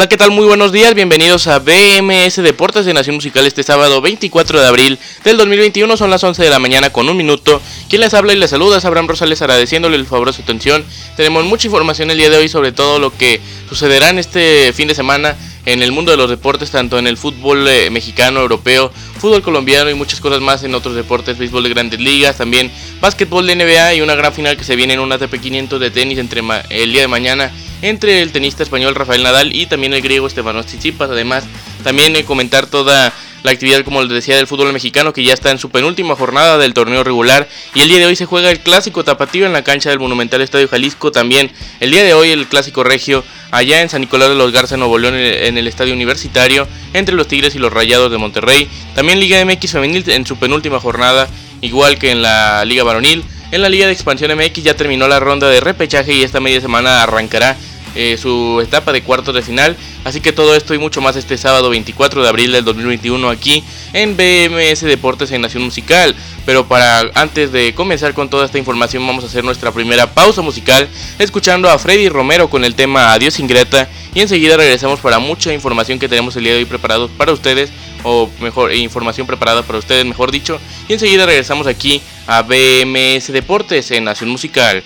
Hola, ¿qué tal? Muy buenos días, bienvenidos a BMS Deportes de Nación Musical este sábado 24 de abril del 2021, son las 11 de la mañana con un minuto. Quien les habla y les saluda es Abraham Rosales agradeciéndole el favor de su atención. Tenemos mucha información el día de hoy sobre todo lo que sucederá en este fin de semana en el mundo de los deportes, tanto en el fútbol eh, mexicano, europeo, fútbol colombiano y muchas cosas más en otros deportes, béisbol de grandes ligas, también básquetbol de NBA y una gran final que se viene en un ATP 500 de tenis entre el día de mañana entre el tenista español Rafael Nadal y también el griego Estefanos Tsitsipas. Además, también eh, comentar toda la actividad, como les decía, del fútbol mexicano que ya está en su penúltima jornada del torneo regular. Y el día de hoy se juega el clásico tapatío en la cancha del Monumental Estadio Jalisco. También el día de hoy el clásico regio allá en San Nicolás de los Garza, Nuevo León, en el Estadio Universitario, entre los Tigres y los Rayados de Monterrey. También Liga MX Femenil en su penúltima jornada, igual que en la Liga Varonil. En la Liga de Expansión MX ya terminó la ronda de repechaje y esta media semana arrancará eh, su etapa de cuartos de final. Así que todo esto y mucho más este sábado 24 de abril del 2021 aquí en BMS Deportes en Nación Musical. Pero para antes de comenzar con toda esta información vamos a hacer nuestra primera pausa musical escuchando a Freddy Romero con el tema Adiós Ingrata y enseguida regresamos para mucha información que tenemos el día de hoy preparado para ustedes o mejor información preparada para ustedes mejor dicho y enseguida regresamos aquí a BMS Deportes en Nación Musical.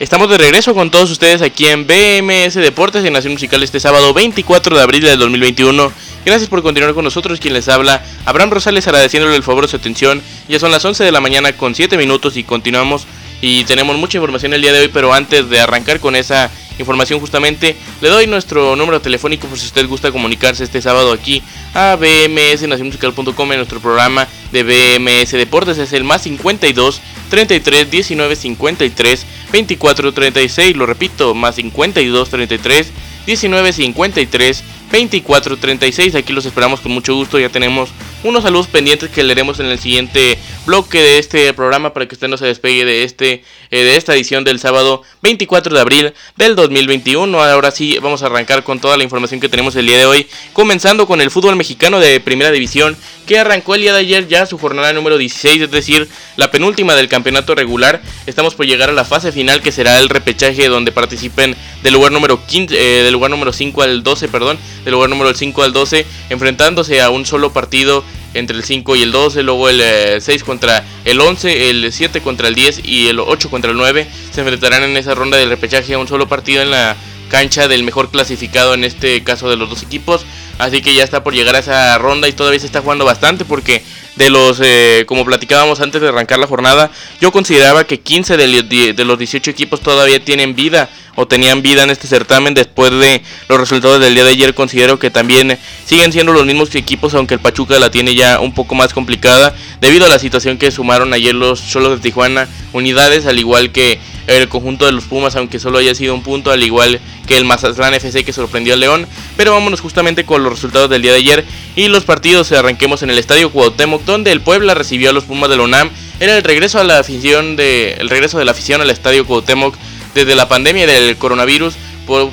Estamos de regreso con todos ustedes aquí en BMS Deportes en Nación Musical este sábado 24 de abril del 2021. Gracias por continuar con nosotros. Quien les habla, Abraham Rosales agradeciéndole el favor de su atención. Ya son las 11 de la mañana con 7 minutos y continuamos y tenemos mucha información el día de hoy, pero antes de arrancar con esa información justamente, le doy nuestro número telefónico por si usted gusta comunicarse este sábado aquí a bmsnacionmusical.com en nuestro programa de BMS Deportes. Es el más 52 33 19 53 24 36. Lo repito, más 52 33 19 53 24 36. Aquí los esperamos con mucho gusto. Ya tenemos unos saludos pendientes que leeremos en el siguiente bloque de este programa para que usted no se despegue de este eh, de esta edición del sábado 24 de abril del 2021. Ahora sí vamos a arrancar con toda la información que tenemos el día de hoy, comenzando con el fútbol mexicano de Primera División que arrancó el día de ayer ya su jornada número 16, es decir, la penúltima del campeonato regular. Estamos por llegar a la fase final que será el repechaje donde participen del lugar número 15, eh, del lugar número 5 al 12, perdón, del lugar número 5 al 12, enfrentándose a un solo partido entre el 5 y el 12, luego el 6 eh, contra el 11, el 7 contra el 10 y el 8 contra el 9 se enfrentarán en esa ronda del repechaje a un solo partido en la cancha del mejor clasificado en este caso de los dos equipos. Así que ya está por llegar a esa ronda y todavía se está jugando bastante porque de los, eh, como platicábamos antes de arrancar la jornada, yo consideraba que 15 de, los 18 equipos todavía tienen vida o tenían vida en este certamen después de los resultados del día de ayer. Considero que también siguen siendo los mismos equipos, aunque el Pachuca la tiene ya un poco más complicada debido a la situación que sumaron ayer los Cholos de Tijuana unidades, al igual que el conjunto de los Pumas, aunque solo haya sido un punto, al igual que el Mazatlán FC que sorprendió al León. Pero vámonos justamente con los resultados del día de ayer y los partidos. Arranquemos en el Estadio Cuauhtémoc, donde el Puebla recibió a los Pumas de la UNAM. Era el regreso a la afición de el regreso de la afición al Estadio Cuauhtémoc desde la pandemia del coronavirus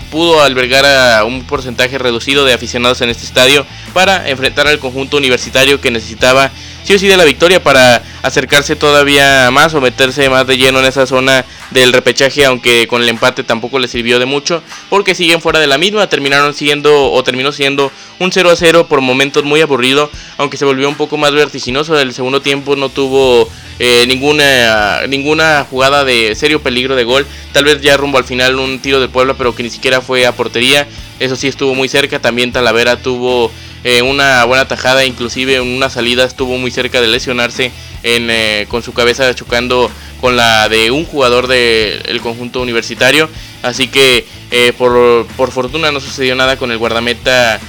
pudo albergar a un porcentaje reducido de aficionados en este estadio para enfrentar al conjunto universitario que necesitaba sí o sí de la victoria para acercarse todavía más o meterse más de lleno en esa zona del repechaje, aunque con el empate tampoco le sirvió de mucho, porque siguen fuera de la misma, terminaron siendo o terminó siendo un 0 a 0 por momentos muy aburrido, aunque se volvió un poco más vertiginoso, el segundo tiempo no tuvo eh, ninguna, ninguna jugada de serio peligro de gol, tal vez ya rumbo al final un tiro de Puebla, pero que ni siquiera fue a portería, eso sí estuvo muy cerca, también Talavera tuvo eh, una buena tajada, inclusive en una salida estuvo muy cerca de lesionarse en, eh, con su cabeza chocando con la de un jugador del conjunto universitario. Así que eh, por, por, fortuna no sucedió nada con el guardameta.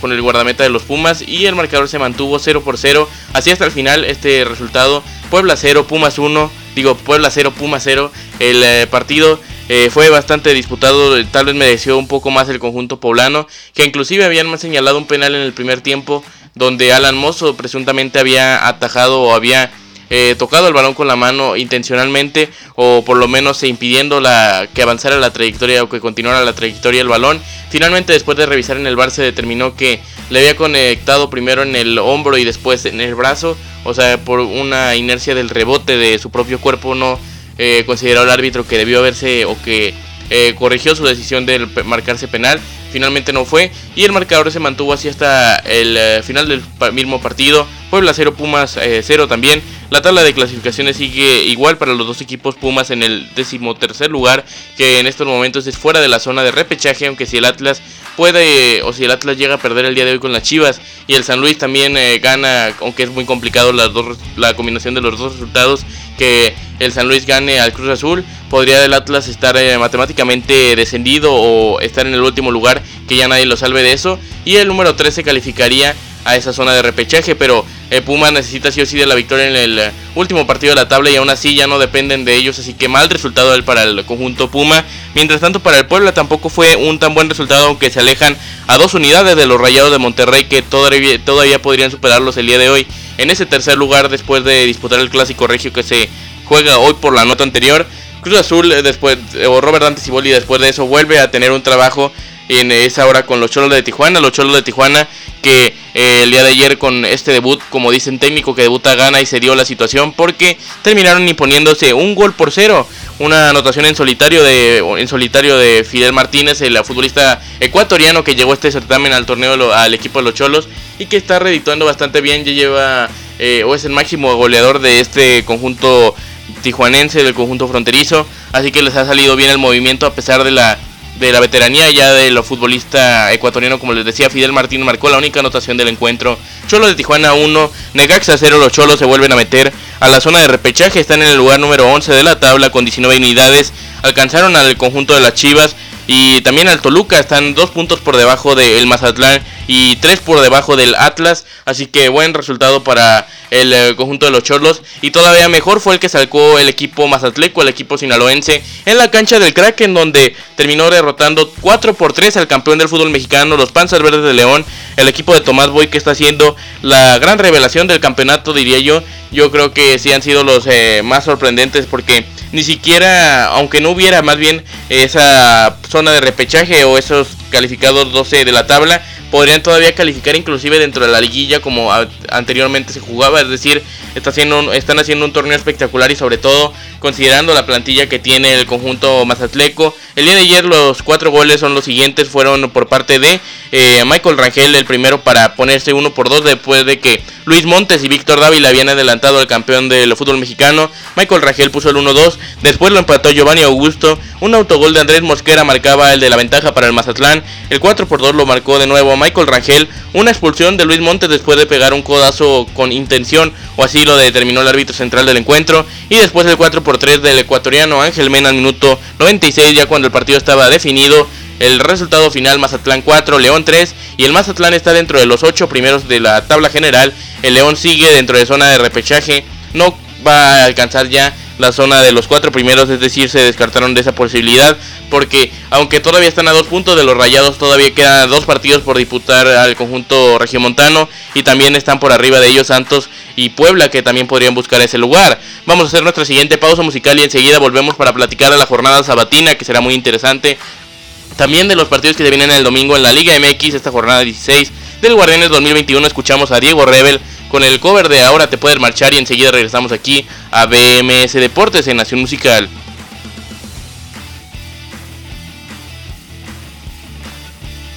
con el guardameta de los Pumas y el marcador se mantuvo 0 por 0 así hasta el final este resultado Puebla 0 Pumas 1 digo Puebla 0 Pumas 0 el partido eh, fue bastante disputado, tal vez mereció un poco más el conjunto poblano, que inclusive habían señalado un penal en el primer tiempo donde Alan Mozo presuntamente había atajado o había eh, tocado el balón con la mano intencionalmente o por lo menos impidiendo la, que avanzara la trayectoria o que continuara la trayectoria del balón. Finalmente después de revisar en el bar se determinó que le había conectado primero en el hombro y después en el brazo, o sea, por una inercia del rebote de su propio cuerpo no eh, consideró el árbitro que debió haberse o que eh, corrigió su decisión de marcarse penal. Finalmente no fue y el marcador se mantuvo así hasta el eh, final del mismo partido. Puebla 0, Pumas 0 también. La tabla de clasificaciones sigue igual para los dos equipos Pumas en el decimotercer lugar, que en estos momentos es fuera de la zona de repechaje, aunque si el Atlas puede o si el Atlas llega a perder el día de hoy con las Chivas y el San Luis también eh, gana, aunque es muy complicado las dos, la combinación de los dos resultados, que el San Luis gane al Cruz Azul, podría el Atlas estar eh, matemáticamente descendido o estar en el último lugar, que ya nadie lo salve de eso, y el número 13 calificaría a esa zona de repechaje, pero eh, Puma necesita sí o sí de la victoria en el eh, último partido de la tabla y aún así ya no dependen de ellos, así que mal resultado para el conjunto Puma. Mientras tanto para el Puebla tampoco fue un tan buen resultado, aunque se alejan a dos unidades de los Rayados de Monterrey que todavía, todavía podrían superarlos el día de hoy. En ese tercer lugar después de disputar el clásico regio que se juega hoy por la nota anterior. Cruz Azul eh, después, o Robert Dante Ciboli después de eso vuelve a tener un trabajo en esa hora con los Cholos de Tijuana. Los Cholos de Tijuana que eh, el día de ayer con este debut, como dicen técnico, que debuta gana y se dio la situación porque terminaron imponiéndose un gol por cero. Una anotación en solitario de, en solitario de Fidel Martínez, el futbolista ecuatoriano que llegó este certamen al torneo al equipo de los Cholos y que está redituando bastante bien. Ya lleva eh, o es el máximo goleador de este conjunto tijuanense, del conjunto fronterizo. Así que les ha salido bien el movimiento a pesar de la de la veteranía ya de lo futbolista ecuatoriano, como les decía, Fidel Martín marcó la única anotación del encuentro. Cholo de Tijuana 1, Negaxa 0, los Cholos se vuelven a meter a la zona de repechaje, están en el lugar número 11 de la tabla con 19 unidades, alcanzaron al conjunto de las Chivas y también al Toluca, están dos puntos por debajo del Mazatlán y tres por debajo del Atlas, así que buen resultado para el eh, conjunto de los Chorlos. Y todavía mejor fue el que sacó el equipo Mazatleco, el equipo sinaloense, en la cancha del Kraken, donde terminó derrotando 4 por 3 al campeón del fútbol mexicano, los Panzas Verdes de León, el equipo de Tomás Boy, que está haciendo la gran revelación del campeonato, diría yo. Yo creo que sí han sido los eh, más sorprendentes porque ni siquiera, aunque no hubiera más bien esa zona de repechaje o esos calificados 12 de la tabla, podrían todavía calificar inclusive dentro de la liguilla como anteriormente se jugaba, es decir, está haciendo, están haciendo un torneo espectacular y sobre todo considerando la plantilla que tiene el conjunto Mazatleco. El día de ayer los cuatro goles son los siguientes, fueron por parte de eh, Michael Rangel, el primero para ponerse uno por dos después de que Luis Montes y Víctor Dávila habían adelantado al campeón del fútbol mexicano. Michael Rangel puso el 1-2, después lo empató Giovanni Augusto, un autogol de Andrés Mosquera marcaba el de la ventaja para el Mazatlán, el 4 por 2 lo marcó de nuevo Michael Rangel, una expulsión de Luis Montes después de pegar un codazo con intención, o así lo determinó el árbitro central del encuentro, y después el 4 por 3 del ecuatoriano Ángel Mena al minuto 96, ya cuando el partido estaba definido. El resultado final Mazatlán 4, León 3 y el Mazatlán está dentro de los 8 primeros de la tabla general. El León sigue dentro de zona de repechaje, no va a alcanzar ya la zona de los cuatro primeros, es decir, se descartaron de esa posibilidad, porque aunque todavía están a dos puntos de los rayados, todavía quedan dos partidos por disputar al conjunto regiomontano y también están por arriba de ellos Santos y Puebla, que también podrían buscar ese lugar. Vamos a hacer nuestra siguiente pausa musical y enseguida volvemos para platicar de la jornada sabatina, que será muy interesante. También de los partidos que se vienen el domingo en la Liga MX, esta jornada 16 del Guardianes 2021, escuchamos a Diego Rebel con el cover de Ahora te puedes marchar y enseguida regresamos aquí a BMS Deportes en Nación Musical.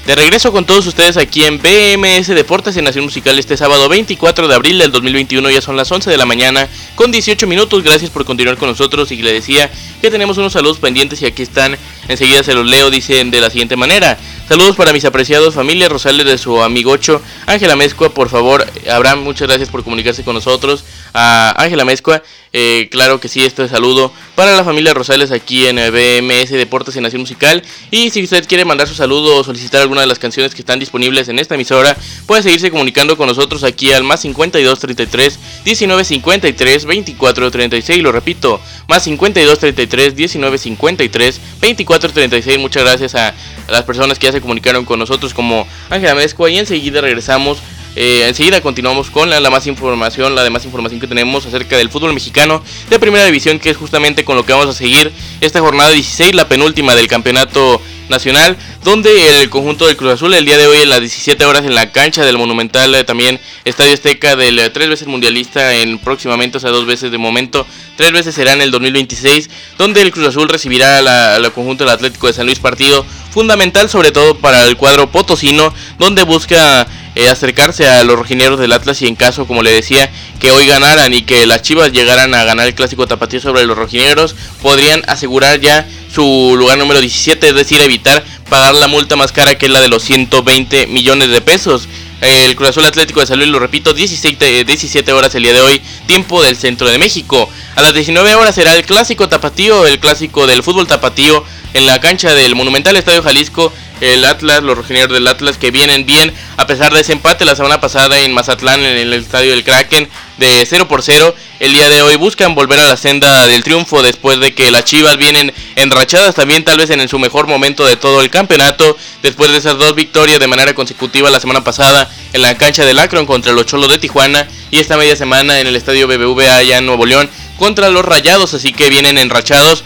De regreso con todos ustedes aquí en BMS Deportes en Nación Musical este sábado 24 de abril del 2021, ya son las 11 de la mañana con 18 minutos, gracias por continuar con nosotros y le decía que tenemos unos saludos pendientes y aquí están, enseguida se los leo, dicen de la siguiente manera, saludos para mis apreciados familia Rosales de su amigocho Ángela Mezcua, por favor, Abraham, muchas gracias por comunicarse con nosotros, a Ángela Mezcua, eh, claro que sí, este saludo para la familia Rosales aquí en BMS Deportes en Nación Musical. Y si usted quiere mandar su saludo o solicitar alguna de las canciones que están disponibles en esta emisora, puede seguirse comunicando con nosotros aquí al más 52 33 19 53 24 36. Lo repito, más 52 33 19 53 24 36. Muchas gracias a las personas que ya se comunicaron con nosotros como Ángela Mezcua. Y enseguida regresamos Eh, enseguida continuamos con la, más información, la demás información que tenemos acerca del fútbol mexicano de primera división, que es justamente con lo que vamos a seguir esta jornada 16, la penúltima del campeonato nacional, donde el conjunto del Cruz Azul el día de hoy en las 17 horas en la cancha del Monumental, eh, también Estadio Azteca del eh, tres veces mundialista en próximamente, o sea, dos veces de momento, tres veces será en el 2026, donde el Cruz Azul recibirá al conjunto del Atlético de San Luis partido fundamental sobre todo para el cuadro potosino, donde busca eh, acercarse a los rojineros del Atlas y en caso, como le decía, que hoy ganaran y que las Chivas llegaran a ganar el clásico tapatío sobre los rojineros, podrían asegurar ya su lugar número 17, es decir, evitar pagar la multa más cara que es la de los 120 millones de pesos. El Cruz Azul Atlético de Salud, lo repito, 17, 17 horas el día de hoy, tiempo del centro de México. A las 19 horas será el clásico tapatío, el clásico del fútbol tapatío en la cancha del Monumental Estadio Jalisco el Atlas, los rojineros del Atlas que vienen bien a pesar de ese empate la semana pasada en Mazatlán en el estadio del Kraken de 0 por 0. El día de hoy buscan volver a la senda del triunfo después de que las Chivas vienen enrachadas también tal vez en su mejor momento de todo el campeonato después de esas dos victorias de manera consecutiva la semana pasada en la cancha del Akron contra los Cholos de Tijuana y esta media semana en el estadio BBVA allá en Nuevo León contra los Rayados, así que vienen enrachados.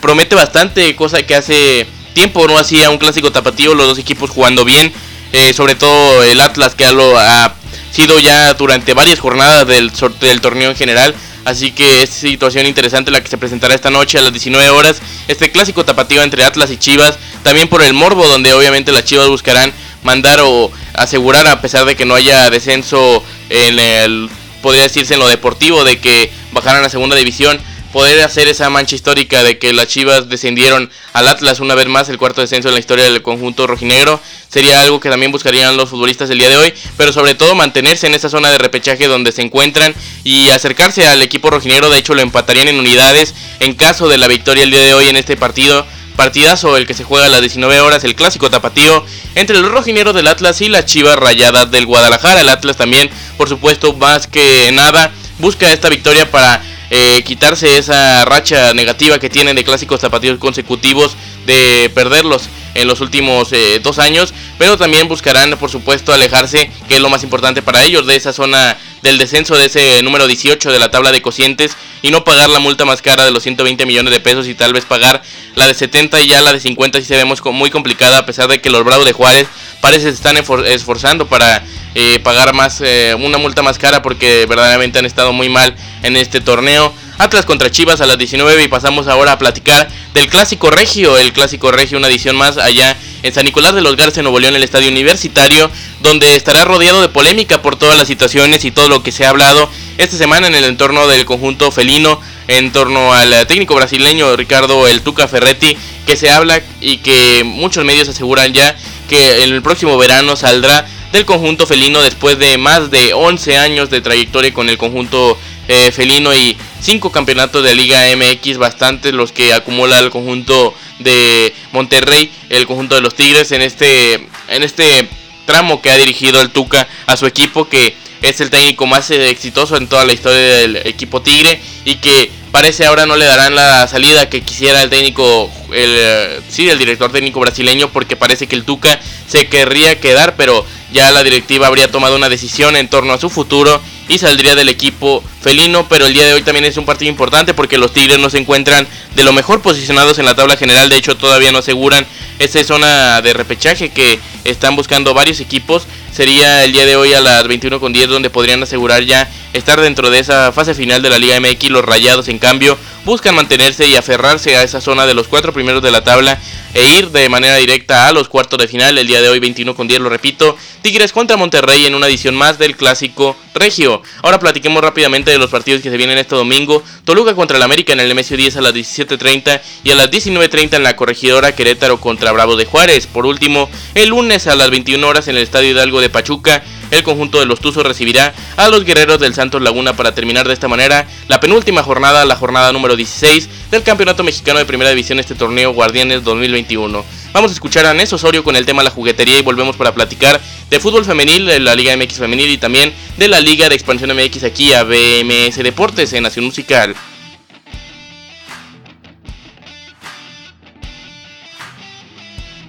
Promete bastante cosa que hace tiempo no hacía un clásico tapatío, los dos equipos jugando bien, eh, sobre todo el Atlas que lo ha sido ya durante varias jornadas del, del torneo en general. Así que es situación interesante la que se presentará esta noche a las 19 horas. Este clásico tapatío entre Atlas y Chivas. También por el morbo, donde obviamente las Chivas buscarán mandar o asegurar, a pesar de que no haya descenso en el, podría decirse en lo deportivo, de que bajaran a segunda división poder hacer esa mancha histórica de que las Chivas descendieron al Atlas una vez más, el cuarto descenso en la historia del conjunto rojinegro, sería algo que también buscarían los futbolistas el día de hoy, pero sobre todo mantenerse en esa zona de repechaje donde se encuentran y acercarse al equipo rojinegro, de hecho lo empatarían en unidades en caso de la victoria el día de hoy en este partido. Partidazo el que se juega a las 19 horas, el clásico tapatío entre los rojineros del Atlas y las Chivas rayadas del Guadalajara. El Atlas también, por supuesto, más que nada, busca esta victoria para eh, quitarse esa racha negativa que tienen de clásicos zapatillos consecutivos de perderlos en los últimos eh, dos años, pero también buscarán, por supuesto, alejarse, que es lo más importante para ellos, de esa zona del descenso, de ese número 18 de la tabla de cocientes, y no pagar la multa más cara de los 120 millones de pesos y tal vez pagar la de 70 y ya la de 50 si se vemos muy complicada, a pesar de que los Bravos de Juárez parece se están esforzando para eh, pagar más una multa más cara porque verdaderamente han estado muy mal en este torneo. Atlas contra Chivas a las 19 y pasamos ahora a platicar del Clásico Regio, el Clásico Regio, una edición más allá en San Nicolás de los Garza, en Nuevo León, el Estadio Universitario, donde estará rodeado de polémica por todas las situaciones y todo lo que se ha hablado esta semana en el entorno del conjunto felino, en torno al técnico brasileño Ricardo El Tuca Ferretti, que se habla y que muchos medios aseguran ya que en el próximo verano saldrá del conjunto felino después de más de 11 años de trayectoria con el conjunto eh, felino y 5 campeonatos de Liga MX, bastantes los que acumula el conjunto de Monterrey, el conjunto de los Tigres en este en este tramo que ha dirigido el Tuca a su equipo que es el técnico más eh, exitoso en toda la historia del equipo Tigre y que parece ahora no le darán la salida que quisiera el técnico, el, eh, sí, el director técnico brasileño, porque parece que el Tuca se querría quedar, pero ya la directiva habría tomado una decisión en torno a su futuro y saldría del equipo felino, pero el día de hoy también es un partido importante porque los Tigres no se encuentran de lo mejor posicionados en la tabla general, de hecho todavía no aseguran esa zona de repechaje que están buscando varios equipos, sería el día de hoy a las 21.10 donde podrían asegurar ya estar dentro de esa fase final de la Liga MX, los Rayados en cambio buscan mantenerse y aferrarse a esa zona de los cuatro primeros de la tabla e ir de manera directa a los cuartos de final el día de hoy 21 con 10, lo repito, Tigres contra Monterrey en una edición más del clásico regio. Ahora platiquemos rápidamente de los partidos que se vienen este domingo. Toluca contra el América en el MSU 10 a las 17.30 y a las 19.30 en la corregidora Querétaro contra Bravo de Juárez. Por último, el lunes a las 21 horas en el Estadio Hidalgo de Pachuca el conjunto de los Tuzos recibirá a los guerreros del Santos Laguna para terminar de esta manera la penúltima jornada, la jornada número 16 del Campeonato Mexicano de Primera División, este torneo Guardianes 2021. Vamos a escuchar a Nes Osorio con el tema la juguetería y volvemos para platicar de fútbol femenil, de la Liga MX femenil y también de la Liga de Expansión MX aquí a BMS Deportes en Nación Musical.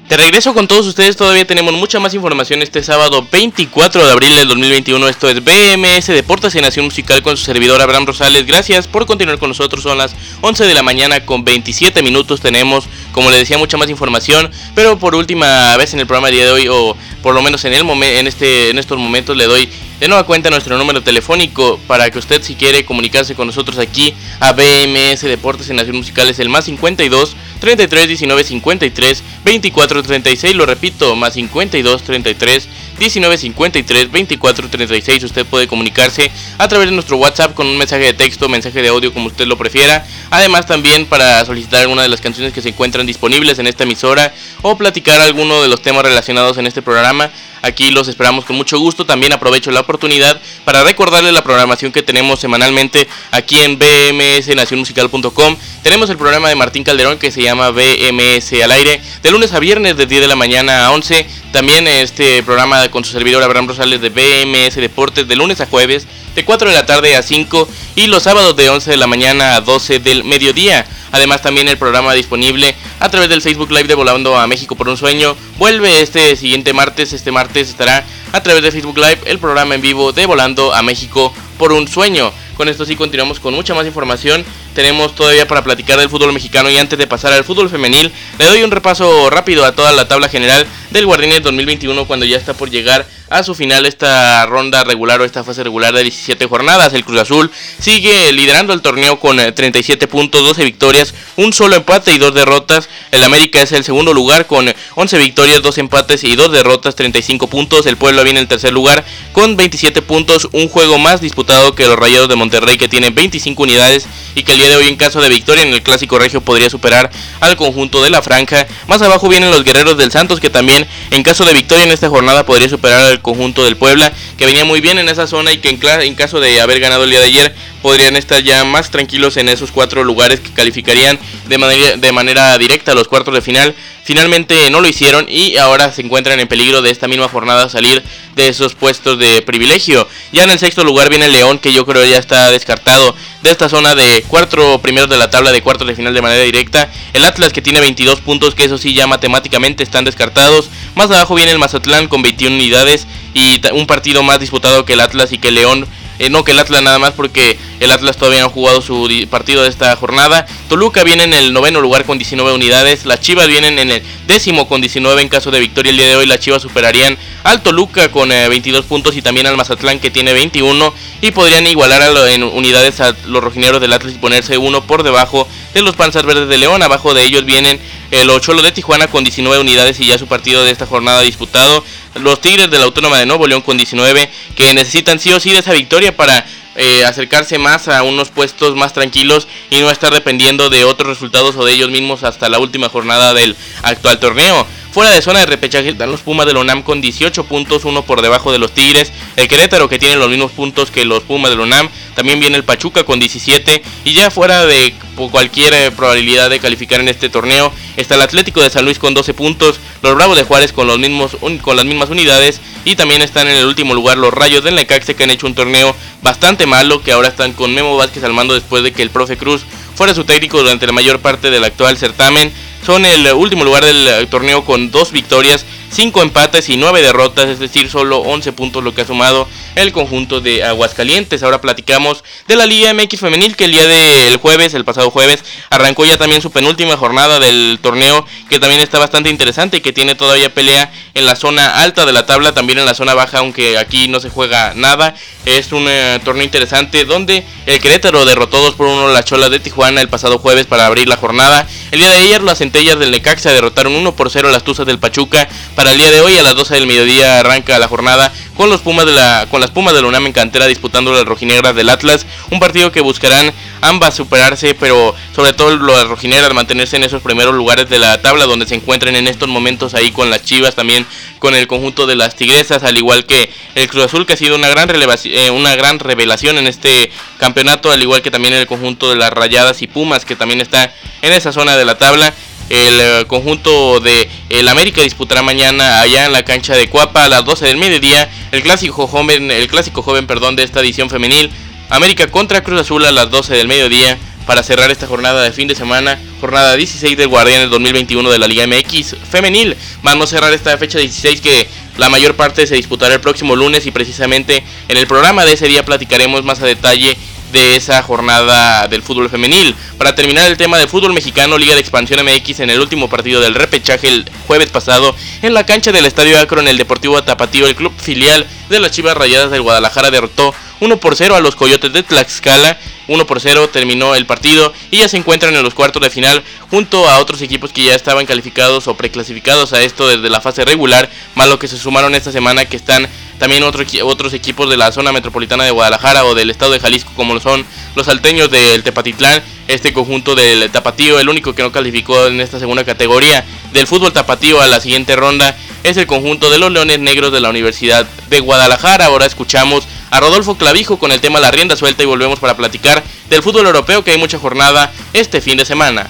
De regreso con todos ustedes, todavía tenemos mucha más información este sábado 24 de abril del 2021. Esto es BMS Deportes y Nación Musical con su servidor Abraham Rosales. Gracias por continuar con nosotros. Son las 11 de la mañana con 27 minutos. Tenemos, como les decía, mucha más información. Pero por última vez en el programa de día de hoy, o por lo menos en, el en, este, en estos momentos, le doy de nueva cuenta nuestro número telefónico para que usted si quiere comunicarse con nosotros aquí a BMS Deportes y Nación Musical es el más 52 33 19 53 24 36. Lo repito, más 52 33 19 53 24 36. Usted puede comunicarse a través de nuestro WhatsApp con un mensaje de texto, mensaje de audio, como usted lo prefiera. Además, también para solicitar alguna de las canciones que se encuentran disponibles en esta emisora o platicar alguno de los temas relacionados en este programa. Aquí los esperamos con mucho gusto. También aprovecho la oportunidad para recordarles la programación que tenemos semanalmente aquí en bmsnacionmusical.com. Tenemos el programa de Martín Calderón que se llama BMS al aire de lunes a viernes de 10 de la mañana a 11. También este programa con su servidor Abraham Rosales de BMS Deportes de lunes a jueves de 4 de la tarde a 5 y los sábados de 11 de la mañana a 12 del mediodía. Además también el programa disponible a través del Facebook Live de Volando a México por un Sueño. Vuelve este siguiente martes. Este martes estará a través de Facebook Live el programa en vivo de Volando a México por un Sueño. Con esto sí continuamos con mucha más información. Tenemos todavía para platicar del fútbol mexicano y antes de pasar al fútbol femenil, le doy un repaso rápido a toda la tabla general del Guardianes 2021 cuando ya está por llegar a su final esta ronda regular o esta fase regular de 17 jornadas. El Cruz Azul sigue liderando el torneo con 37 eh, puntos, 12 victorias, un solo empate y dos derrotas. El América es el segundo lugar con 11 victorias, 2 empates y 2 derrotas, 35 puntos. El Pueblo viene en el tercer lugar con 27 puntos, un juego más disputado que los Rayados de Monterrey que tienen 25 unidades y que el día de hoy en caso de victoria en el Clásico Regio podría superar al conjunto de la Franja. Más abajo vienen los Guerreros del Santos que también en caso de victoria en esta jornada podría superar al conjunto del Puebla, que venía muy bien en esa zona y que en, en caso de haber ganado el día de ayer podrían estar ya más tranquilos en esos cuatro lugares que calificarían de manera, de manera directa a los cuartos de final. Finalmente no lo hicieron y ahora se encuentran en peligro de esta misma jornada salir de esos puestos de privilegio. Ya en el sexto lugar viene León, que yo creo ya está descartado de esta zona de cuatro primeros de la tabla de cuartos de final de manera directa. El Atlas que tiene 22 puntos, que eso sí ya matemáticamente están descartados. Más abajo viene el Mazatlán con 21 unidades y un partido más disputado que el Atlas y que León eh, no que el Atlas nada más porque el Atlas todavía no ha jugado su partido de esta jornada. Toluca viene en el noveno lugar con 19 unidades. Las Chivas vienen en el décimo con 19 en caso de victoria el día de hoy. Las Chivas superarían al Toluca con 22 eh, puntos y también al Mazatlán que tiene 21 y podrían igualar a en unidades a los rojineros del Atlas y ponerse uno por debajo de los Panzas Verdes de León. Abajo de ellos vienen el Ocholo de Tijuana con 19 unidades y ya su partido de esta jornada disputado. Los Tigres de la Autónoma de Nuevo León con 19 que necesitan sí o sí de esa victoria para eh, acercarse más a unos puestos más tranquilos y no estar dependiendo de otros resultados o de ellos mismos hasta la última jornada del actual torneo. Fuera de zona de repechaje están los Pumas de la UNAM con 18 puntos, uno por debajo de los Tigres. El Querétaro que tiene los mismos puntos que los Pumas de la UNAM. También viene el Pachuca con 17. Y ya fuera de cualquier eh, probabilidad de calificar en este torneo está el Atlético de San Luis con 12 puntos. Los Bravos de Juárez con, los mismos, con las mismas unidades. Y también están en el último lugar los Rayos del Necaxa que han hecho un torneo bastante malo. Que ahora están con Memo Vázquez al mando después de que el profe Cruz fuera su técnico durante la mayor parte del actual certamen. Son el último lugar del eh, torneo con dos victorias 5 empates y 9 derrotas, es decir, solo 11 puntos lo que ha sumado el conjunto de Aguascalientes. Ahora platicamos de la Liga MX femenil que el día del jueves, el pasado jueves, arrancó ya también su penúltima jornada del torneo que también está bastante interesante y que tiene todavía pelea en la zona alta de la tabla, también en la zona baja, aunque aquí no se juega nada. Es un eh, torneo interesante donde el Querétaro derrotó 2 por 1 la Chola de Tijuana el pasado jueves para abrir la jornada. El día de ayer las centellas del Necaxa derrotaron 1 por 0 las Tuzas del Pachuca para el día de hoy a las 12 del mediodía arranca la jornada con los Pumas de la con las Pumas de la UNAM en cantera disputando las rojinegras del Atlas, un partido que buscarán ambas superarse, pero sobre todo las rojinegras mantenerse en esos primeros lugares de la tabla donde se encuentran en estos momentos ahí con las Chivas, también con el conjunto de las Tigresas, al igual que el Cruz Azul que ha sido una gran eh, una gran revelación en este campeonato, al igual que también el conjunto de las Rayadas y Pumas que también está en esa zona de la tabla. El eh, conjunto de el América disputará mañana allá en la cancha de Cuapa a las 12 del mediodía el clásico joven, el clásico joven, perdón, de esta edición femenil. América contra Cruz Azul a las 12 del mediodía para cerrar esta jornada de fin de semana, jornada 16 del Guardianes 2021 de la Liga MX femenil. Vamos a cerrar esta fecha 16 que la mayor parte se disputará el próximo lunes y precisamente en el programa de ese día platicaremos más a detalle de esa jornada del fútbol femenil. Para terminar el tema del fútbol mexicano, Liga de Expansión MX en el último partido del repechaje el jueves pasado en la cancha del Estadio Akron el Deportivo Tapatío, el club filial de las Chivas Rayadas del Guadalajara derrotó 1 por 0 a los Coyotes de Tlaxcala. 1 por 0 terminó el partido y ya se encuentran en los cuartos de final junto a otros equipos que ya estaban calificados o preclasificados a esto desde la fase regular, más lo que se sumaron esta semana que están también otros equipos de la zona metropolitana de Guadalajara o del estado de Jalisco, como lo son los salteños del Tepatitlán, este conjunto del Tapatío, el único que no calificó en esta segunda categoría del fútbol tapatío a la siguiente ronda es el conjunto de los Leones Negros de la Universidad de Guadalajara. Ahora escuchamos a Rodolfo Clavijo con el tema La rienda suelta y volvemos para platicar del fútbol europeo que hay mucha jornada este fin de semana.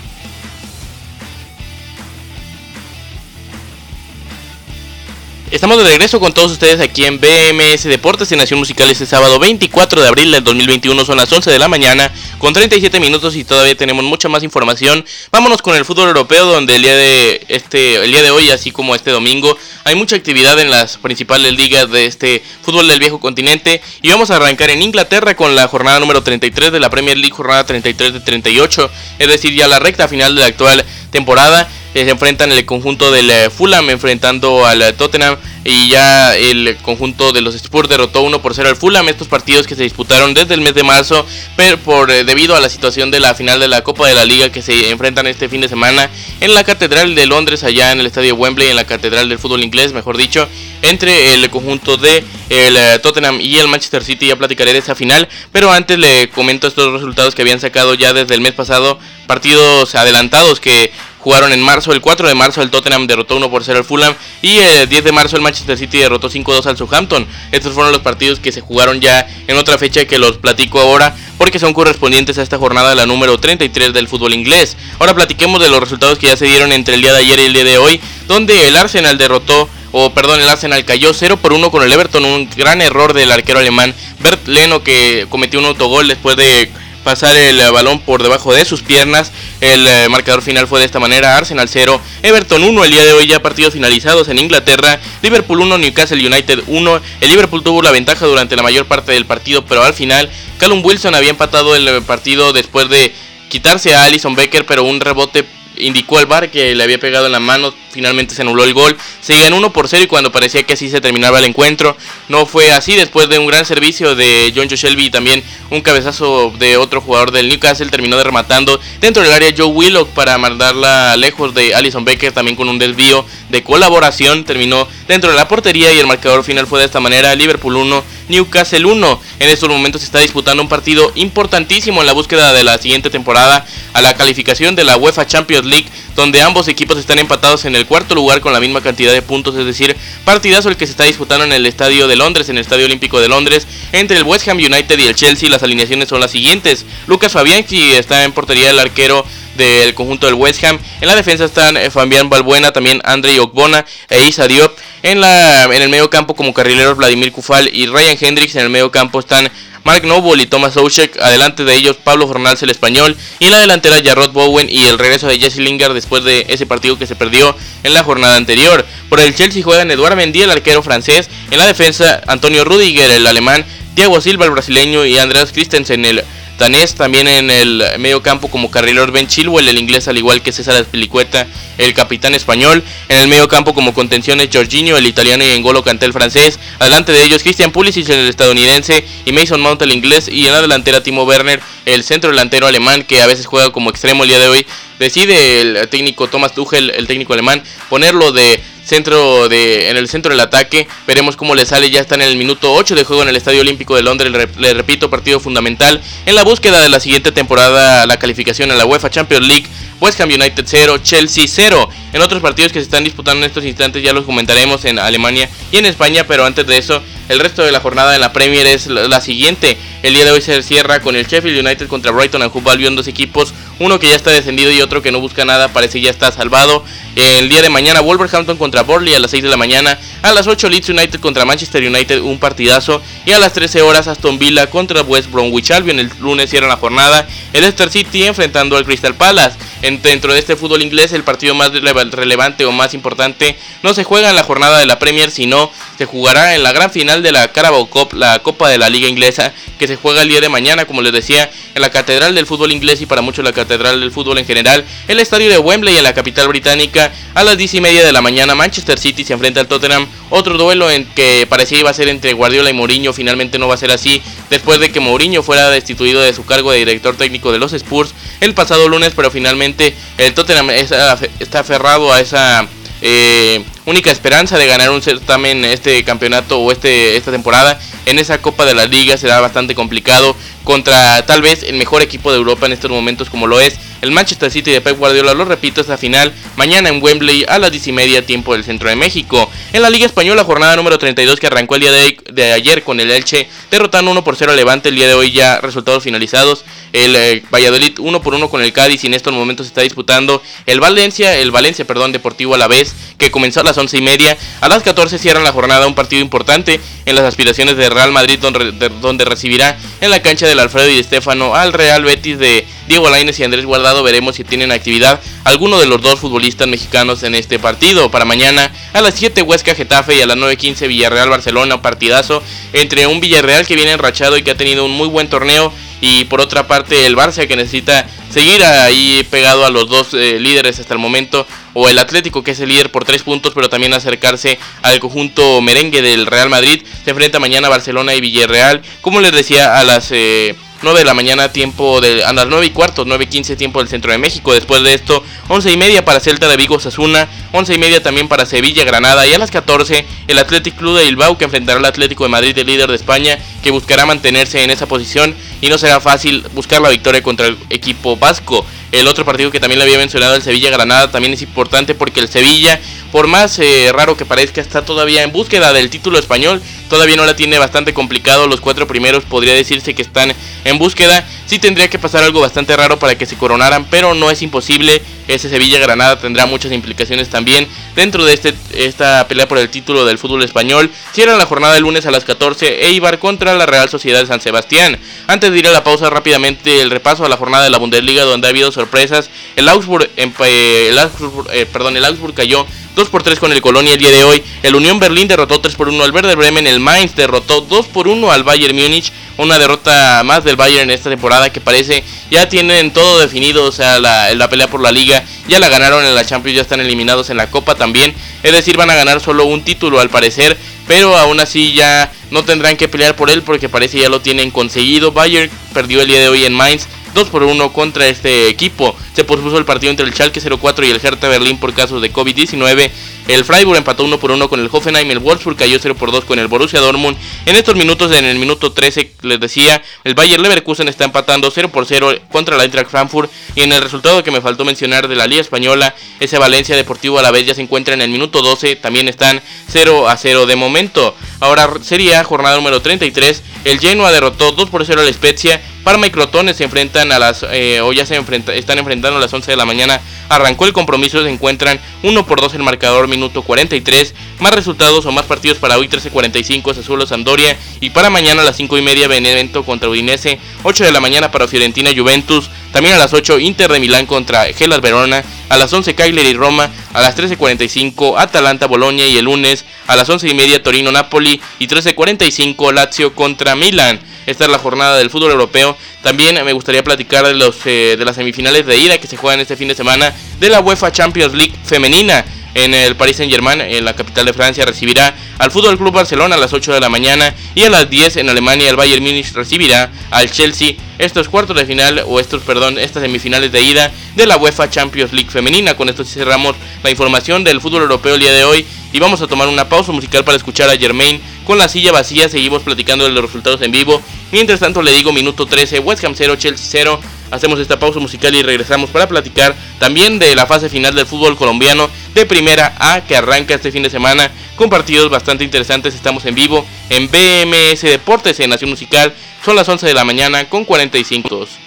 Estamos de regreso con todos ustedes aquí en BMS Deportes y Nación Musical este sábado 24 de abril del 2021. Son las 11 de la mañana con 37 minutos y todavía tenemos mucha más información. Vámonos con el fútbol europeo donde el día de este el día de hoy así como este domingo hay mucha actividad en las principales ligas de este fútbol del viejo continente y vamos a arrancar en Inglaterra con la jornada número 33 de la Premier League, jornada 33 de 38, es decir, ya la recta final de la actual temporada se enfrentan el conjunto del eh, Fulham enfrentando al eh, Tottenham y ya el conjunto de los Spurs derrotó 1 por 0 al Fulham. Estos partidos que se disputaron desde el mes de marzo, pero por eh, debido a la situación de la final de la Copa de la Liga que se enfrentan este fin de semana en la Catedral de Londres, allá en el Estadio Wembley, en la Catedral del Fútbol Inglés, mejor dicho, entre el conjunto de el Tottenham y el Manchester City. Ya platicaré de esa final, pero antes le comento estos resultados que habían sacado ya desde el mes pasado, partidos adelantados que jugaron en marzo. El 4 de marzo el Tottenham derrotó 1 por 0 al Fulham. Y el 10 de marzo el Manchester City derrotó 5-2 al Southampton. Estos fueron los partidos que se jugaron ya en otra fecha que los platico ahora porque son correspondientes a esta jornada, la número 33 del fútbol inglés. Ahora platiquemos de los resultados que ya se dieron entre el día de ayer y el día de hoy, donde el Arsenal derrotó o perdón, el Arsenal cayó 0 por 1 con el Everton, un gran error del arquero alemán Bert Leno que cometió un autogol después de pasar el eh, balón por debajo de sus piernas. El eh, marcador final fue de esta manera: Arsenal 0, Everton 1. El día de hoy ya partidos finalizados en Inglaterra: Liverpool 1, Newcastle United 1. El Liverpool tuvo la ventaja durante la mayor parte del partido, pero al final Callum Wilson había empatado el partido después de quitarse a Alison Becker, pero un rebote indicó al bar que le había pegado en la mano, finalmente se anuló el gol. Seguían 1 por 0 y cuando parecía que así se terminaba el encuentro, no fue así. Después de un gran servicio de John Joe Shelby y también un cabezazo de otro jugador del Newcastle, terminó rematando dentro del área Joe Willock para mandarla lejos de Alison Becker, también con un desvío de colaboración. Terminó dentro de la portería y el marcador final fue de esta manera: Liverpool 1, Newcastle 1. En estos momentos se está disputando un partido importantísimo en la búsqueda de la siguiente temporada a la calificación de la UEFA Champions League, donde ambos equipos están empatados en el cuarto lugar con la misma cantidad de puntos, es decir, partidazo el que se está disputando en el Estadio de Londres, en el Estadio Olímpico de Londres, entre el West Ham United y el Chelsea. Las alineaciones son las siguientes: Lucas Fabianchi está en portería del arquero del conjunto del West Ham. En la defensa están eh, Fabián Balbuena, también Andrei Ogbona e Isa Diop. En, la, en el medio campo como carrileros Vladimir Kufal y Ryan Hendricks. En el medio campo están Mark Noble y Thomas Oushek, adelante de ellos Pablo Fornals el español y en la delantera Jarrod Bowen y el regreso de Jesse Lingard después de ese partido que se perdió en la jornada anterior. Por el Chelsea juegan Eduard Mendy, el arquero francés, en la defensa Antonio Rudiger, el alemán, Thiago Silva, el brasileño y Andreas Christensen, el danés, también en el medio campo como carrilero Ben Chilwell, el inglés al igual que César Espilicueta, el capitán español, en el medio campo como contenciones Jorginho, el italiano y Engolo Kanté el francés, adelante de ellos Christian Pulisic el estadounidense y Mason Mount el inglés y en la delantera Timo Werner, el centro delantero alemán que a veces juega como extremo el día de hoy, decide el técnico Thomas Tuchel, el técnico alemán, ponerlo de centro de, en el centro del ataque. Veremos cómo le sale. Ya está en el minuto 8 de juego en el Estadio Olímpico de Londres. Le, repito, partido fundamental en la búsqueda de la siguiente temporada, la calificación a la UEFA Champions League. West Ham United 0, Chelsea 0. En otros partidos que se están disputando en estos instantes ya los comentaremos en Alemania y en España, pero antes de eso El resto de la jornada en la Premier es la, siguiente. El día de hoy se cierra con el Sheffield United contra Brighton and Hove Albion, dos equipos, uno que ya está descendido y otro que no busca nada, parece ya está salvado. El día de mañana Wolverhampton contra Burnley a las 6 de la mañana, a las 8 Leeds United contra Manchester United, un partidazo, y a las 13 horas Aston Villa contra West Bromwich Albion. El lunes cierra la jornada el Leicester City enfrentando al Crystal Palace. Dentro de este fútbol inglés, el partido más relevante o más importante no se juega en la jornada de la Premier, sino se jugará en la gran final de la Carabao Cup, la Copa de la Liga Inglesa, que se juega el día de mañana, como les decía, en la Catedral del Fútbol Inglés y para muchos la Catedral del Fútbol en general, el estadio de Wembley en la capital británica, a las 10 y media de la mañana, Manchester City se enfrenta al Tottenham, otro duelo en que parecía iba a ser entre Guardiola y Mourinho, finalmente no va a ser así, después de que Mourinho fuera destituido de su cargo de director técnico de los Spurs el pasado lunes, pero finalmente el Tottenham está, aferrado a esa eh, única esperanza de ganar un certamen este campeonato o este esta temporada en esa Copa de la Liga será bastante complicado contra tal vez el mejor equipo de Europa en estos momentos como lo es el Manchester City de Pep Guardiola. Lo repito, esta final mañana en Wembley a las 10 y media tiempo del centro de México. En la Liga Española, jornada número 32 que arrancó el día de, ayer con el Elche, derrotando 1 por 0 al Levante. El día de hoy ya resultados finalizados. El eh, Valladolid 1 por 1 con el Cádiz y en estos momentos está disputando el Valencia, el Valencia, perdón, Deportivo a la vez, que comenzó a las 11 y media. A las 14 cierran la jornada un partido importante en las aspiraciones de Real Madrid, donde, donde recibirá en la cancha del Alfredo y de Estefano al Real Betis de Diego Lainez y Andrés Guardado. Veremos si tienen actividad alguno de los dos futbolistas mexicanos en este partido. Para mañana a las 7 Huesca Getafe y a las 9.15 Villarreal Barcelona. Partidazo entre un Villarreal que viene enrachado y que ha tenido un muy buen torneo. Y por otra parte el Barça que necesita seguir ahí pegado a los dos eh, líderes hasta el momento. O el Atlético que es el líder por 3 puntos pero también acercarse al conjunto merengue del Real Madrid. Se enfrenta mañana Barcelona y Villarreal. Como les decía a las... Eh, 9 de la mañana tiempo de a las 9 y cuarto, 9 y 15 tiempo del centro de México. Después de esto, 11 y media para Celta de Vigo Sasuna, 11 y media también para Sevilla Granada y a las 14 el Athletic Club de Bilbao que enfrentará al Atlético de Madrid, el líder de España, que buscará mantenerse en esa posición y no será fácil buscar la victoria contra el equipo vasco. El otro partido que también le había mencionado, el Sevilla Granada, también es importante porque el Sevilla, por más eh, raro que parezca, está todavía en búsqueda del título español todavía no la tiene bastante complicado. Los cuatro primeros podría decirse que están en búsqueda. Sí tendría que pasar algo bastante raro para que se coronaran, pero no es imposible. Ese Sevilla-Granada tendrá muchas implicaciones también dentro de este, esta pelea por el título del fútbol español. Cierra la jornada el lunes a las 14, Eibar contra la Real Sociedad de San Sebastián. Antes de ir a la pausa rápidamente, el repaso a la jornada de la Bundesliga donde ha habido sorpresas. El Augsburg, eh, el Augsburg, eh, perdón, el Augsburg cayó 2 por 3 con el Colonia el día de hoy. El Unión Berlín derrotó 3 por 1 al Werder Bremen. El Mainz derrotó 2 por 1 al Bayern Múnich. Una derrota más del Bayern en esta temporada que parece ya tienen todo definido. O sea, la, la pelea por la liga ya la ganaron en la Champions, ya están eliminados en la Copa también. Es decir, van a ganar solo un título al parecer. Pero aún así ya no tendrán que pelear por él porque parece ya lo tienen conseguido. Bayern perdió el día de hoy en Mainz 2 por 1 contra este equipo. Se pospuso el partido entre el Schalke 04 y el Hertha Berlín por casos de COVID-19. El Freiburg empató 1 por 1 con el Hoffenheim, el Wolfsburg cayó 0 por 2 con el Borussia Dortmund. En estos minutos, en el minuto 13, les decía, el Bayer Leverkusen está empatando 0 por 0 contra el Eintracht Frankfurt. Y en el resultado que me faltó mencionar de la Liga Española, ese Valencia Deportivo a la vez ya se encuentra en el minuto 12, también están 0 a 0 de momento. Ahora sería jornada número 33, el Genoa derrotó 2 por 0 al Spezia Parma y Crotone se enfrentan a las, eh, o ya se enfrenta, están enfrentando a las 11 de la mañana. Arrancó el compromiso, se encuentran 1 por 2 el marcador, minuto 43. Más resultados o más partidos para hoy, 13.45 Sassuolo Sandoria. Y para mañana a las 5 y media Benevento contra Udinese. 8 de la mañana para Fiorentina Juventus. También a las 8 Inter de Milán contra Gelas Verona. A las 11 Cagliari Roma. A las 13.45 Atalanta Bolonia. Y el lunes a las 11 y media Torino Napoli. Y 13.45 Lazio contra Milán. Esta es la jornada del fútbol europeo. También me gustaría platicar de, los, eh, de las semifinales de ida que se juegan este fin de semana de la UEFA Champions League femenina en el Paris Saint Germain, en la capital de Francia, recibirá al Fútbol Club Barcelona a las 8 de la mañana y a las 10 en Alemania el Bayern Munich recibirá al Chelsea. Estos cuartos de final, o estos, perdón, estas semifinales de ida de la UEFA Champions League femenina. Con esto cerramos la información del fútbol europeo el día de hoy y vamos a tomar una pausa musical para escuchar a Germain con la silla vacía. Seguimos platicando de los resultados en vivo. Mientras tanto, le digo minuto 13, West Ham 0, Chelsea 0. Hacemos esta pausa musical y regresamos para platicar también de la fase final del fútbol colombiano de primera A que arranca este fin de semana con partidos bastante interesantes. Estamos en vivo en BMS Deportes en Nación Musical. Son las 11 de la mañana con 45.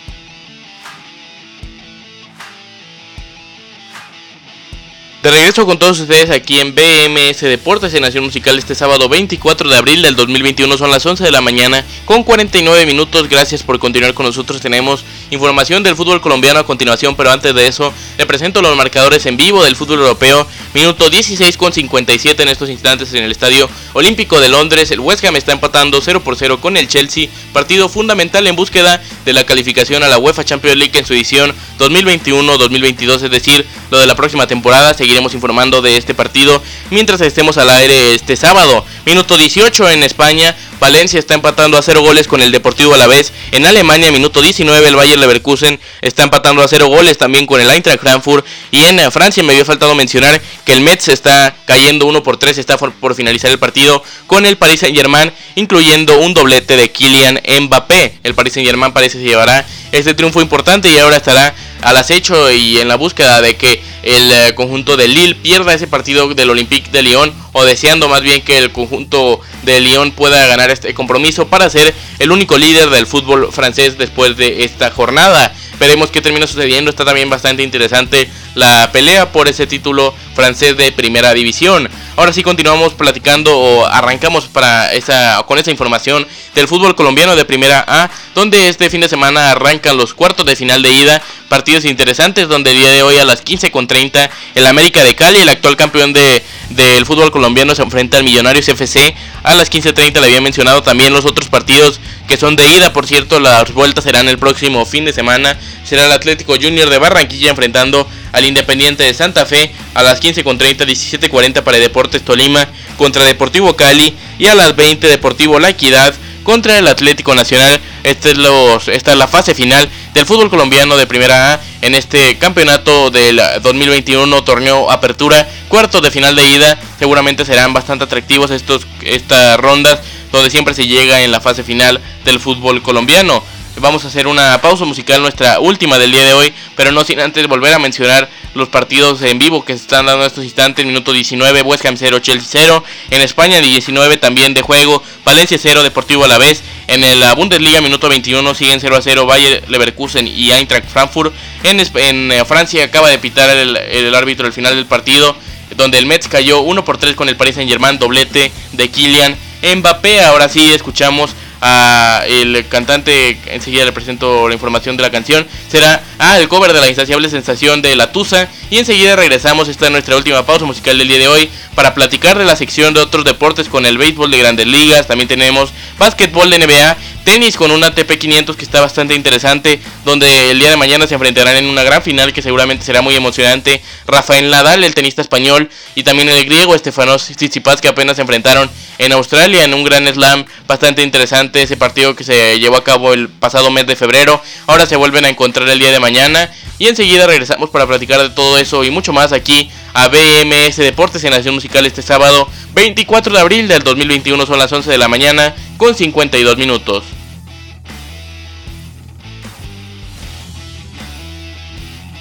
De regreso con todos ustedes aquí en BMS Deportes en Nación Musical este sábado 24 de abril del 2021 son las 11 de la mañana con 49 minutos. Gracias por continuar con nosotros. Tenemos información del fútbol colombiano a continuación, pero antes de eso le presento los marcadores en vivo del fútbol europeo. Minuto 16 con 57 en estos instantes en el Estadio Olímpico de Londres. El West Ham está empatando 0 por 0 con el Chelsea, partido fundamental en búsqueda de la calificación a la UEFA Champions League en su edición 2021-2022, es decir, lo de la próxima temporada seguiremos informando de este partido mientras estemos al aire este sábado. Minuto 18 en España. Valencia está empatando a 0 goles con el Deportivo Alavés. En Alemania, minuto 19, el Bayer Leverkusen está empatando a 0 goles también con el Eintracht Frankfurt. Y en Francia me había faltado mencionar que el Metz está cayendo 1 por 3, está por, finalizar el partido con el Paris Saint Germain, incluyendo un doblete de Kylian Mbappé. El Paris Saint Germain parece que llevará este triunfo importante y ahora estará al acecho y en la búsqueda de que el eh, conjunto de Lille pierda ese partido del Olympique de Lyon o deseando más bien que el conjunto de Lyon pueda ganar este compromiso para ser el único líder del fútbol francés después de esta jornada. Veremos qué termina sucediendo. Está también bastante interesante la pelea por ese título francés de primera división. Ahora sí continuamos platicando o arrancamos para esa, con esa información del fútbol colombiano de primera A, donde este fin de semana arrancan los cuartos de final de ida, partidos interesantes donde el día de hoy a las 15.30 el América de Cali, el actual campeón de, del fútbol colombiano, se enfrenta al Millonarios FC. A las 15.30 le había mencionado también los otros partidos que son de ida, por cierto, las vueltas serán el próximo fin de semana. Será el Atlético Junior de Barranquilla enfrentando al Independiente de Santa Fe a las 15.30, 17.40 para Deportes Tolima contra Deportivo Cali y a las 20 Deportivo La Equidad contra el Atlético Nacional. Este es los, esta es la fase final del fútbol colombiano de primera A en este campeonato del 2021 torneo apertura cuartos de final de ida. Seguramente serán bastante atractivos estos estas rondas donde siempre se llega en la fase final del fútbol colombiano vamos a hacer una pausa musical, nuestra última del día de hoy, pero no sin antes volver a mencionar los partidos en vivo que se están dando en estos instantes. Minuto 19, West Ham 0, Chelsea 0. En España, 19 también de juego, Valencia 0, Deportivo a la vez. En la Bundesliga, minuto 21, siguen 0 a 0, Bayer Leverkusen y Eintracht Frankfurt. En, en eh, Francia acaba de pitar el, el árbitro al final del partido, donde el Metz cayó 1 por 3 con el Paris Saint Germain, doblete de Kylian Mbappé. Ahora sí escuchamos a el cantante, enseguida le presento la información de la canción, será ah, el cover de la insaciable sensación de La Tusa y enseguida regresamos, esta es nuestra última pausa musical del día de hoy para platicar de la sección de otros deportes con el béisbol de grandes ligas, también tenemos básquetbol de NBA tenis con un ATP 500 que está bastante interesante, donde el día de mañana se enfrentarán en una gran final que seguramente será muy emocionante. Rafael Nadal, el tenista español, y también el griego Estefanos Tsitsipas que apenas se enfrentaron en Australia en un gran slam bastante interesante ese partido que se llevó a cabo el pasado mes de febrero. Ahora se vuelven a encontrar el día de mañana y enseguida regresamos para platicar de todo eso y mucho más aquí a BMS Deportes en Nación Musical este sábado 24 de abril del 2021 son las 11 de la mañana con 52 minutos.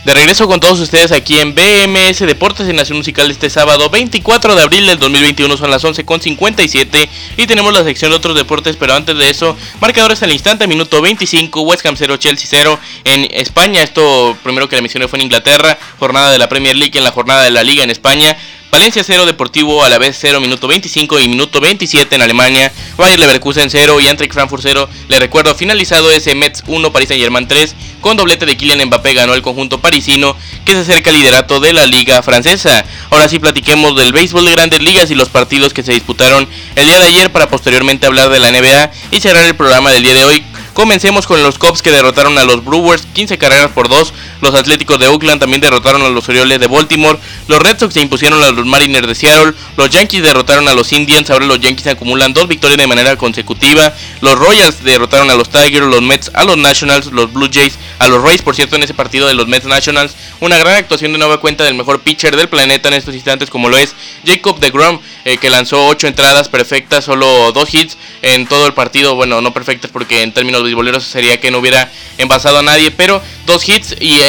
De regreso con todos ustedes aquí en BMS Deportes en Nación Musical este sábado 24 de abril del 2021 son las 11 con 57 y tenemos la sección de otros deportes pero antes de eso marcadores al instante minuto 25 West Ham 0 Chelsea 0 en España esto primero que la mencioné fue en Inglaterra jornada de la Premier League en la jornada de la Liga en España Valencia 0, Deportivo a la vez 0, minuto 25 y minuto 27 en Alemania. Bayer Leverkusen 0 y Eintracht Frankfurt 0. Le recuerdo, finalizado ese Metz 1, Paris Saint Germain 3. Con doblete de Kylian Mbappé ganó el conjunto parisino que se acerca al liderato de la liga francesa. Ahora sí platiquemos del béisbol de grandes ligas y los partidos que se disputaron el día de ayer para posteriormente hablar de la NBA y cerrar el programa del día de hoy Comencemos con los Cubs que derrotaron a los Brewers 15 carreras por 2. Los Atléticos de Oakland también derrotaron a los Orioles de Baltimore. Los Red Sox se impusieron a los Mariners de Seattle. Los Yankees derrotaron a los Indians. Ahora los Yankees acumulan dos victorias de manera consecutiva. Los Royals derrotaron a los Tigers. Los Mets a los Nationals. Los Blue Jays a los Rays. Por cierto, en ese partido de los Mets Nationals. Una gran actuación de nueva cuenta del mejor pitcher del planeta en estos instantes como lo es Jacob de Grom eh, que lanzó 8 entradas perfectas, solo 2 hits en todo el partido. Bueno, no perfectas porque en términos beisboleros sería que no hubiera envasado a nadie, pero 2 hits y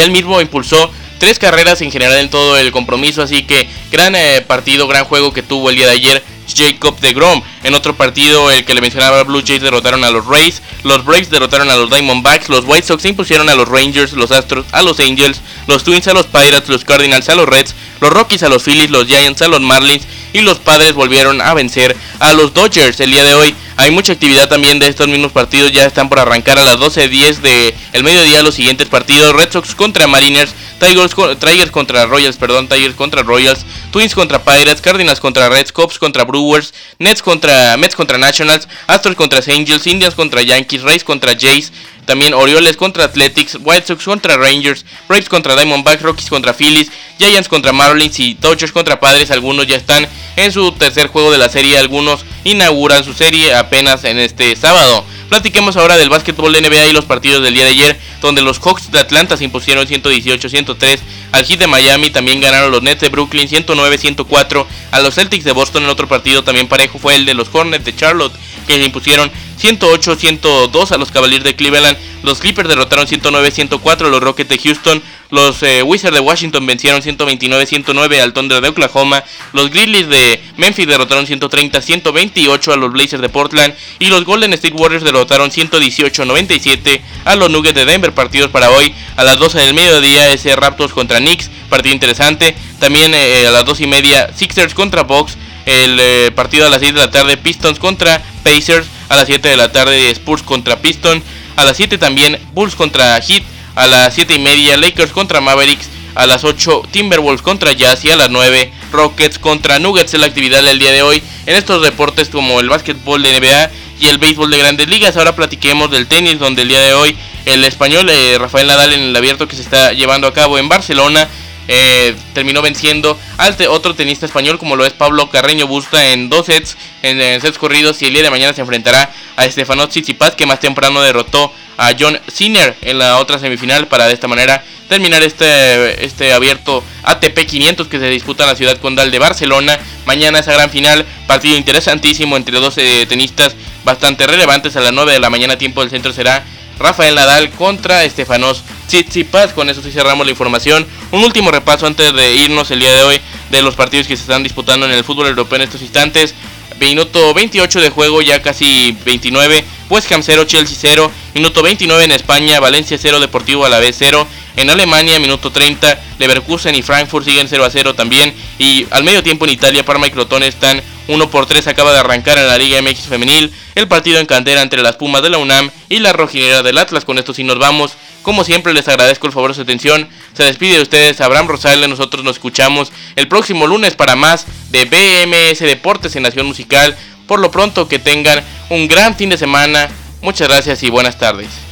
él, mismo impulsó tres carreras en general en todo el compromiso, así que gran eh, partido, gran juego que tuvo el día de ayer Jacob de Grom. En otro partido, el que le mencionaba, Blue Jays derrotaron a los Rays, los Braves derrotaron a los Diamondbacks, los White Sox impusieron a los Rangers, los Astros a los Angels, los Twins a los Pirates, los Cardinals a los Reds, los Rockies a los Phillies, los Giants a los Marlins y los Padres volvieron a vencer a los Dodgers el día de hoy. Hay mucha actividad también de estos mismos partidos, ya están por arrancar a las 12.10 de el mediodía los siguientes partidos, Red Sox contra Mariners, Tigers, Tigers contra Royals, perdón, Tigers contra Royals, Twins contra Pirates, Cardinals contra Reds, Cubs contra Brewers, Nets contra Mets contra Nationals, Astros contra Angels, Indians contra Yankees, Rays contra Jays, también Orioles contra Athletics, White Sox contra Rangers, Braves contra Diamondbacks, Rockies contra Phillies, Giants contra Marlins y Dodgers contra Padres. Algunos ya están en su tercer juego de la serie, algunos inauguran su serie apenas en este sábado. Platiquemos ahora del básquetbol de NBA y los partidos del día de ayer, donde los Hawks de Atlanta se impusieron 118-103 al Heat de Miami, también ganaron los Nets de Brooklyn 109-104 a los Celtics de Boston. En otro partido también parejo fue el de los Hornets de Charlotte que se impusieron 108-102 a los Cavaliers de Cleveland. Los Clippers derrotaron 109-104 a los Rockets de Houston. Los eh, Wizards de Washington vencieron 129-109 al Thunder de Oklahoma. Los Grizzlies de Memphis derrotaron 130-128 a los Blazers de Portland. Y los Golden State Warriors derrotaron 118-97 a los Nuggets de Denver. Partidos para hoy a las 12 del mediodía. Ese Raptors contra Knicks. Partido interesante. También eh, a las 2 y media Sixers contra Bucks. El eh, partido a las 6 de la tarde Pistons contra Pacers. A las 7 de la tarde Spurs contra Pistons. A las 7 también Bulls contra Heat. A las 7 y media Lakers contra Mavericks. A las 8 Timberwolves contra Jazz. Y a las 9 Rockets contra Nuggets. Es la actividad del día de hoy. En estos deportes como el básquetbol de NBA y el béisbol de grandes ligas. Ahora platiquemos del tenis donde el día de hoy el español eh, Rafael Nadal en el abierto que se está llevando a cabo en Barcelona eh, terminó venciendo al otro tenista español como lo es Pablo Carreño Busta en dos sets, en, sets corridos y el día de mañana se enfrentará a Stefano Tsitsipas que más temprano derrotó a John Sinner en la otra semifinal para de esta manera terminar este, este abierto ATP 500 que se disputa en la ciudad condal de Barcelona. Mañana esa gran final, partido interesantísimo entre dos tenistas bastante relevantes a las 9 de la mañana tiempo del centro será Rafael Nadal contra Estefanos Tsitsipas. Con eso sí cerramos la información. Un último repaso antes de irnos el día de hoy de los partidos que se están disputando en el fútbol europeo en estos instantes. Minuto 28 de juego, ya casi 29. West Ham 0, Chelsea 0. Minuto 29 en España, Valencia 0, Deportivo a la vez 0. En Alemania, minuto 30, Leverkusen y Frankfurt siguen 0 a 0 también. Y al medio tiempo en Italia, Parma y Crotone están 1 por 3. Acaba de arrancar en la Liga MX Femenil. El partido en cantera entre las Pumas de la UNAM y la Rojinera del Atlas. Con esto sí nos vamos. Como siempre, les agradezco el favor de su atención. Se despide de ustedes Abraham Rosales. Nosotros nos escuchamos el próximo lunes para más de BMS Deportes en Nación Musical. Por lo pronto, que tengan un gran fin de semana. Muchas gracias y buenas tardes.